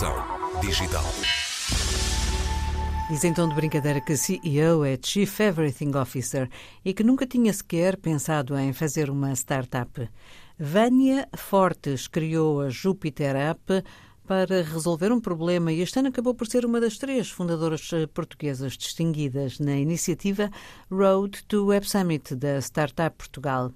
Transformação Digital. Diz então de brincadeira que CEO é Chief Everything Officer e que nunca tinha sequer pensado em fazer uma startup. Vânia Fortes criou a Jupiter App para resolver um problema e este ano acabou por ser uma das três fundadoras eh, portuguesas distinguidas na iniciativa Road to Web Summit da Startup Portugal.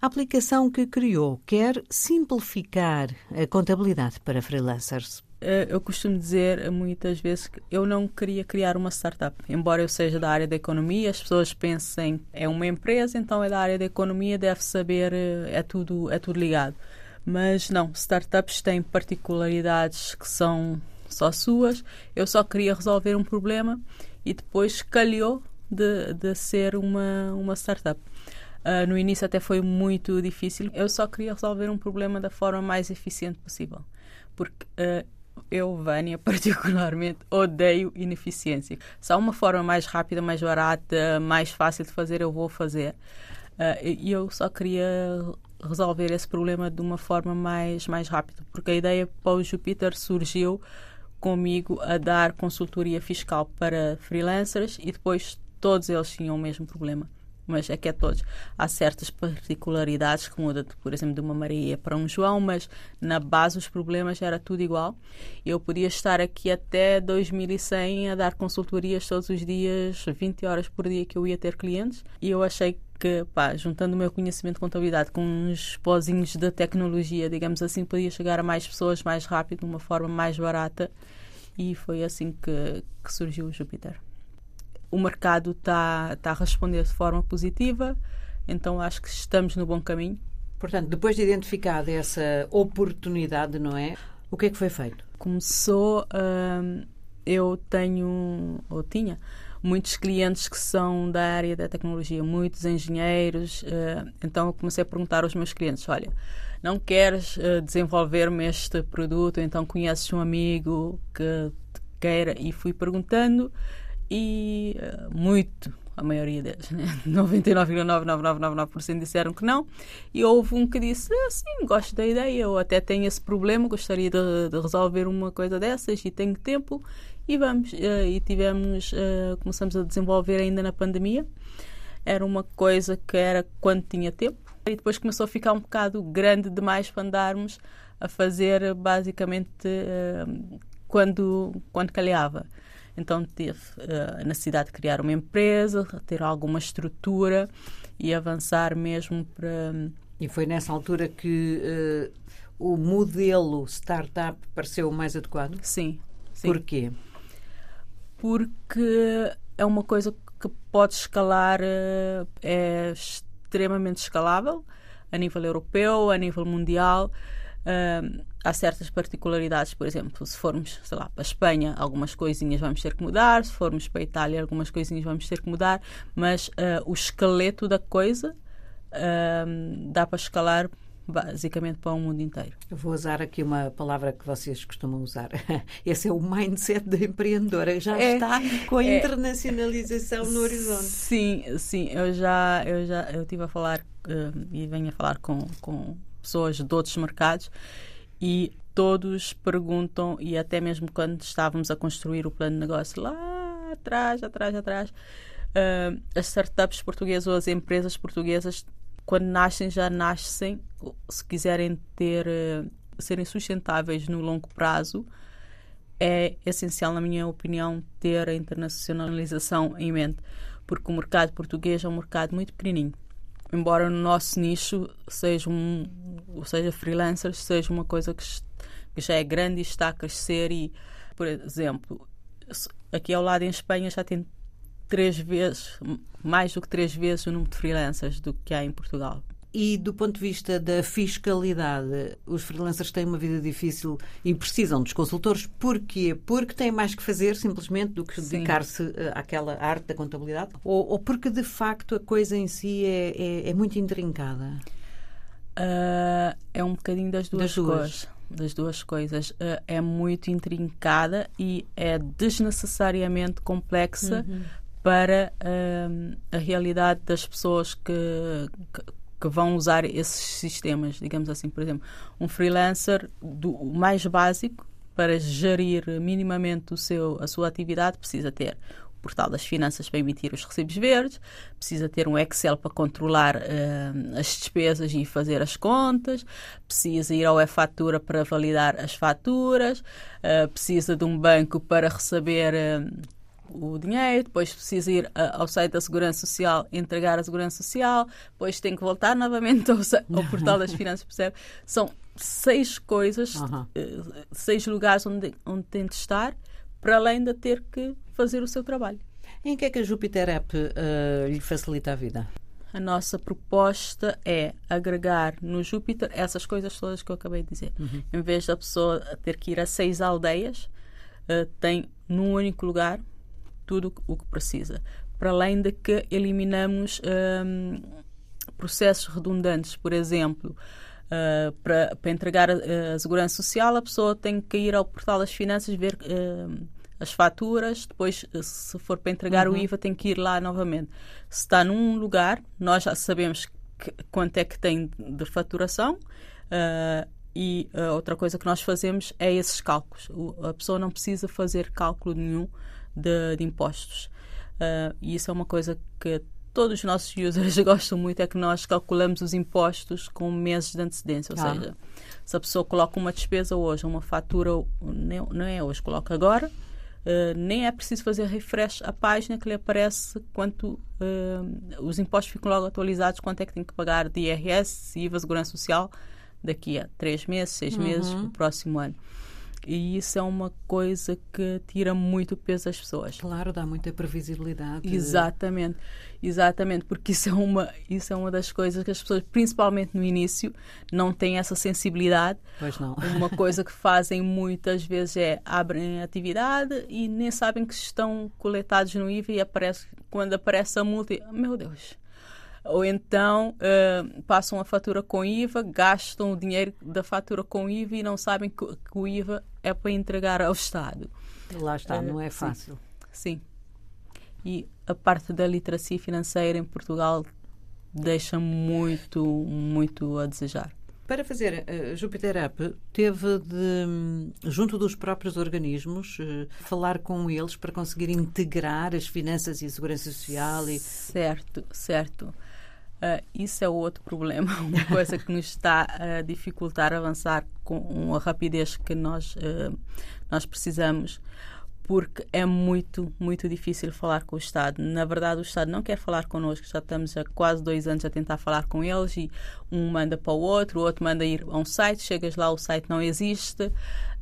A aplicação que criou quer simplificar a contabilidade para freelancers. Eh, eu costumo dizer muitas vezes que eu não queria criar uma startup. Embora eu seja da área da economia, as pessoas pensem é uma empresa, então é da área da economia, deve saber, eh, é tudo, é tudo ligado. Mas não, startups têm particularidades que são só suas. Eu só queria resolver um problema e depois calhou de, de ser uma, uma startup. Uh, no início até foi muito difícil. Eu só queria resolver um problema da forma mais eficiente possível. Porque uh, eu, Vânia, particularmente, odeio ineficiência. Se há uma forma mais rápida, mais barata, mais fácil de fazer, eu vou fazer. Uh, e eu só queria resolver esse problema de uma forma mais, mais rápida, porque a ideia para o Jupiter surgiu comigo a dar consultoria fiscal para freelancers e depois todos eles tinham o mesmo problema mas é que é todos. Há certas particularidades que mudam, por exemplo, de uma Maria para um João, mas na base os problemas era tudo igual. Eu podia estar aqui até 2100 a dar consultorias todos os dias, 20 horas por dia que eu ia ter clientes, e eu achei que, pá, juntando o meu conhecimento de contabilidade com uns pozinhos da tecnologia, digamos assim, podia chegar a mais pessoas mais rápido, de uma forma mais barata, e foi assim que, que surgiu o Júpiter o mercado está tá a responder de forma positiva, então acho que estamos no bom caminho. Portanto, depois de identificada essa oportunidade, não é? O que é que foi feito? Começou, hum, eu tenho, ou tinha, muitos clientes que são da área da tecnologia, muitos engenheiros, uh, então eu comecei a perguntar aos meus clientes, olha, não queres uh, desenvolver-me este produto, então conheces um amigo que queira, e fui perguntando, e uh, muito, a maioria deles, né? 99,99999% disseram que não. E houve um que disse: ah, sim, gosto da ideia, eu até tenho esse problema, gostaria de, de resolver uma coisa dessas e tenho tempo. E vamos, uh, e tivemos, uh, começamos a desenvolver ainda na pandemia. Era uma coisa que era quando tinha tempo. E depois começou a ficar um bocado grande demais para andarmos a fazer basicamente quando, quando calhava. Então teve uh, a necessidade de criar uma empresa, ter alguma estrutura e avançar mesmo para. E foi nessa altura que uh, o modelo startup pareceu o mais adequado? Sim. sim. Porquê? Porque é uma coisa que pode escalar, uh, é extremamente escalável a nível europeu, a nível mundial. Uh, há certas particularidades, por exemplo, se formos, sei lá, para a Espanha, algumas coisinhas vamos ter que mudar, se formos para a Itália, algumas coisinhas vamos ter que mudar, mas uh, o esqueleto da coisa uh, dá para escalar basicamente para o mundo inteiro. Eu vou usar aqui uma palavra que vocês costumam usar. Esse é o mindset da empreendedora. Já é, está com a é, internacionalização no horizonte. Sim, sim. Eu já, eu já, eu tive a falar uh, e venho a falar com, com pessoas de outros mercados e todos perguntam, e até mesmo quando estávamos a construir o plano de negócio lá atrás, atrás, atrás, uh, as startups portuguesas ou as empresas portuguesas, quando nascem, já nascem, se quiserem ter, uh, serem sustentáveis no longo prazo, é essencial, na minha opinião, ter a internacionalização em mente, porque o mercado português é um mercado muito pequenininho embora no nosso nicho seja um, ou seja, freelancers seja uma coisa que, que já é grande e está a crescer e, por exemplo, aqui ao lado em Espanha já tem três vezes, mais do que três vezes o número de freelancers do que há em Portugal. E do ponto de vista da fiscalidade, os freelancers têm uma vida difícil e precisam dos consultores. Porquê? Porque têm mais que fazer, simplesmente, do que dedicar-se eh, àquela arte da contabilidade? Ou, ou, porque, de facto, a coisa em si é, é, é muito intrincada? Uh, é um bocadinho das duas, das duas. coisas. Das duas coisas. Uh, é muito intrincada e é desnecessariamente complexa uhum. para uh, a realidade das pessoas que, que que vão usar esses sistemas, digamos assim, por exemplo, um freelancer do mais básico para gerir minimamente o seu, a sua atividade, precisa ter o portal das finanças para emitir os recibos verdes, precisa ter um Excel para controlar uh, as despesas e fazer as contas, precisa ir ao e-fatura para validar as faturas, uh, precisa de um banco para receber. Uh, o dinheiro, depois precisa ir ao site da Segurança Social entregar a Segurança Social, depois tem que voltar novamente ao, ao portal das finanças, percebe? São seis coisas, uhum. seis lugares onde, onde tem de estar, para além de ter que fazer o seu trabalho. Em que é que a Jupiter App uh, lhe facilita a vida? A nossa proposta é agregar no Júpiter essas coisas todas que eu acabei de dizer. Uhum. Em vez da pessoa ter que ir a seis aldeias, uh, tem num único lugar tudo o que precisa. Para além de que eliminamos um, processos redundantes, por exemplo, uh, para, para, entregar a, a, segurança social, a pessoa tem que ir ao portal das finanças ver uh, as faturas, depois, se for para entregar uhum. o IVA, tem que ir lá novamente. Se está num lugar, nós já sabemos que, quanto é que tem de faturação. Uh, e uh, outra coisa que nós fazemos é esses cálculos. O, a pessoa não precisa fazer cálculo nenhum de, de impostos. Uh, e isso é uma coisa que todos os nossos users gostam muito, é que nós calculamos os impostos com meses de antecedência. Ou ah. seja, se a pessoa coloca uma despesa hoje, uma fatura, não é hoje, coloca agora, Uh, nem é preciso fazer refresh à página que lhe aparece quanto uh, os impostos ficam logo atualizados, quanto é que tem que pagar de IRS, IVA, Segurança Social daqui a três meses, seis uhum. meses, no próximo ano. E isso é uma coisa que tira muito peso às pessoas. Claro, dá muita previsibilidade. Exatamente, exatamente, porque isso é uma, isso é uma das coisas que as pessoas, principalmente no início, não têm essa sensibilidade. Pois não. Uma coisa que fazem muitas vezes é abrem atividade e nem sabem que estão coletados no IVA e aparece, quando aparece a multa, meu Deus, ou então uh, passam a fatura com IVA, gastam o dinheiro da fatura com IVA e não sabem que, que o IVA é para entregar ao Estado. Lá está, uh, não é fácil. Sim, sim. E a parte da literacia financeira em Portugal deixa muito, muito a desejar. Para fazer uh, Jupiter Up, teve de, junto dos próprios organismos, uh, falar com eles para conseguir integrar as finanças e a segurança social? E... Certo, certo. Uh, isso é outro problema, uma coisa que nos está a dificultar avançar com a rapidez que nós, uh, nós precisamos, porque é muito, muito difícil falar com o Estado. Na verdade, o Estado não quer falar connosco, já estamos há quase dois anos a tentar falar com eles e um manda para o outro, o outro manda ir a um site, chegas lá, o site não existe.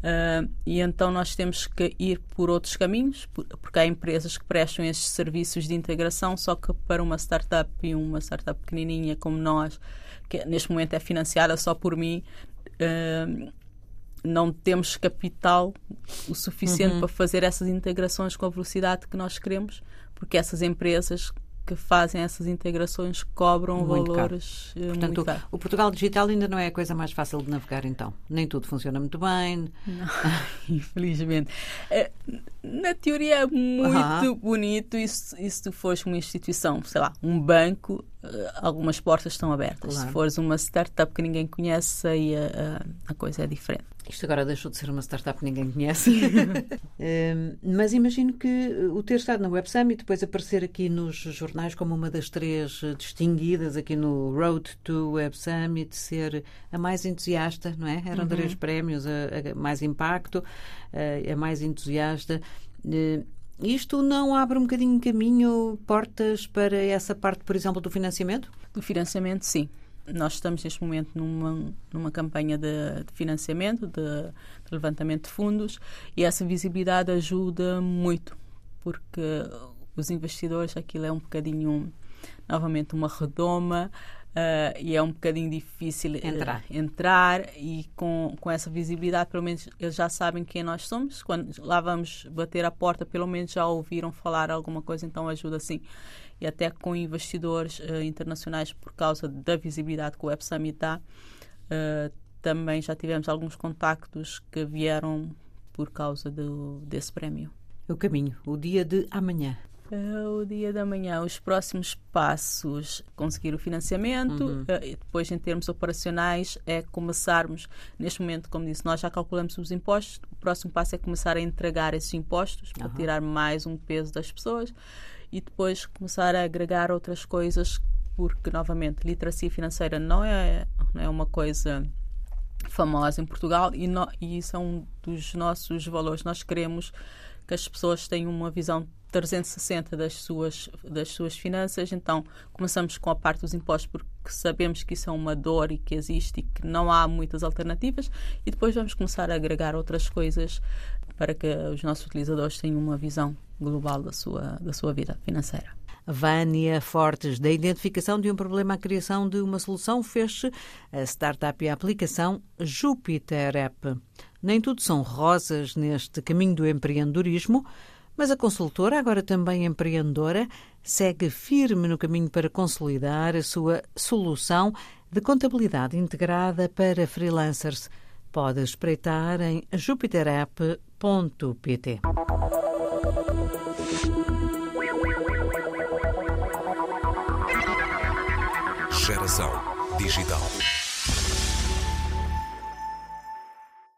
Uh, e então nós temos que ir por outros caminhos, porque há empresas que prestam estes serviços de integração, só que para uma startup e uma startup pequenininha como nós, que neste momento é financiada só por mim, uh, não temos capital o suficiente uhum. para fazer essas integrações com a velocidade que nós queremos, porque essas empresas que fazem essas integrações cobram muito valores caro. Eh, Portanto, muito caro. o Portugal Digital ainda não é a coisa mais fácil de navegar, então. Nem tudo funciona muito bem. Não, infelizmente. Eh, na teoria é muito bonito e se, e se tu fores uma instituição, sei lá, um banco, eh, algumas portas estão abertas. Claro. Se fores uma startup que ninguém conhece, aí a, a, a coisa é diferente. Isto agora deixou de ser uma startup que ninguém conhece. um, mas imagino que o ter estado na Web Summit, depois aparecer aqui nos jornais como uma das três distinguidas aqui no Road to Web Summit, ser a mais entusiasta, não é? Eram uhum. três prémios, a, a, mais impacto, a, a mais entusiasta. Uh, isto não abre um bocadinho caminho, portas para essa parte, por exemplo, do financiamento? Do financiamento, sim nós estamos neste momento numa, numa campanha de, de financiamento, de, de, levantamento de fundos, e essa visibilidade ajuda muito, porque os investidores, aquilo é um bocadinho, novamente, uma redoma. Uh, e é um bocadinho difícil eh, entrar, uh, entrar e com, com essa visibilidade, pelo menos eles já sabem quem nós somos. Quando lá vamos bater a porta, pelo menos já ouviram falar alguma coisa, então ajuda sim e até com investidores uh, internacionais por causa da visibilidade que o Web Summit dá. Uh, também já tivemos alguns contactos que vieram por causa do, desse prémio. O caminho, o dia de amanhã. Uh, o dia da manhã, os próximos passos, conseguir o financiamento, Uhum. uh, e depois em termos operacionais é começarmos, neste momento, como disse, nós já calculamos os impostos, o próximo passo é começar a entregar esses impostos para Aham. tirar mais um peso das pessoas e depois começar a agregar outras coisas, porque novamente, literacia financeira não é, não é uma coisa famosa em Portugal e, no, e isso é um dos nossos valores. Nós queremos que as pessoas tenham uma visão 360 das suas, das suas finanças, então começamos com a parte dos impostos porque sabemos que isso é uma dor e que existe e que não há muitas alternativas e depois vamos começar a agregar outras coisas para que os nossos utilizadores tenham uma visão global da sua, da sua vida financeira. Vânia Fortes, da identificação de um problema à criação de uma solução, fez a startup e a aplicação Jupiter App. Nem tudo são rosas neste caminho do empreendedorismo, mas a consultora, agora também empreendedora, segue firme no caminho para consolidar a sua solução de contabilidade integrada para freelancers. Pode espreitar em jupiterapp.pt. Geração digital.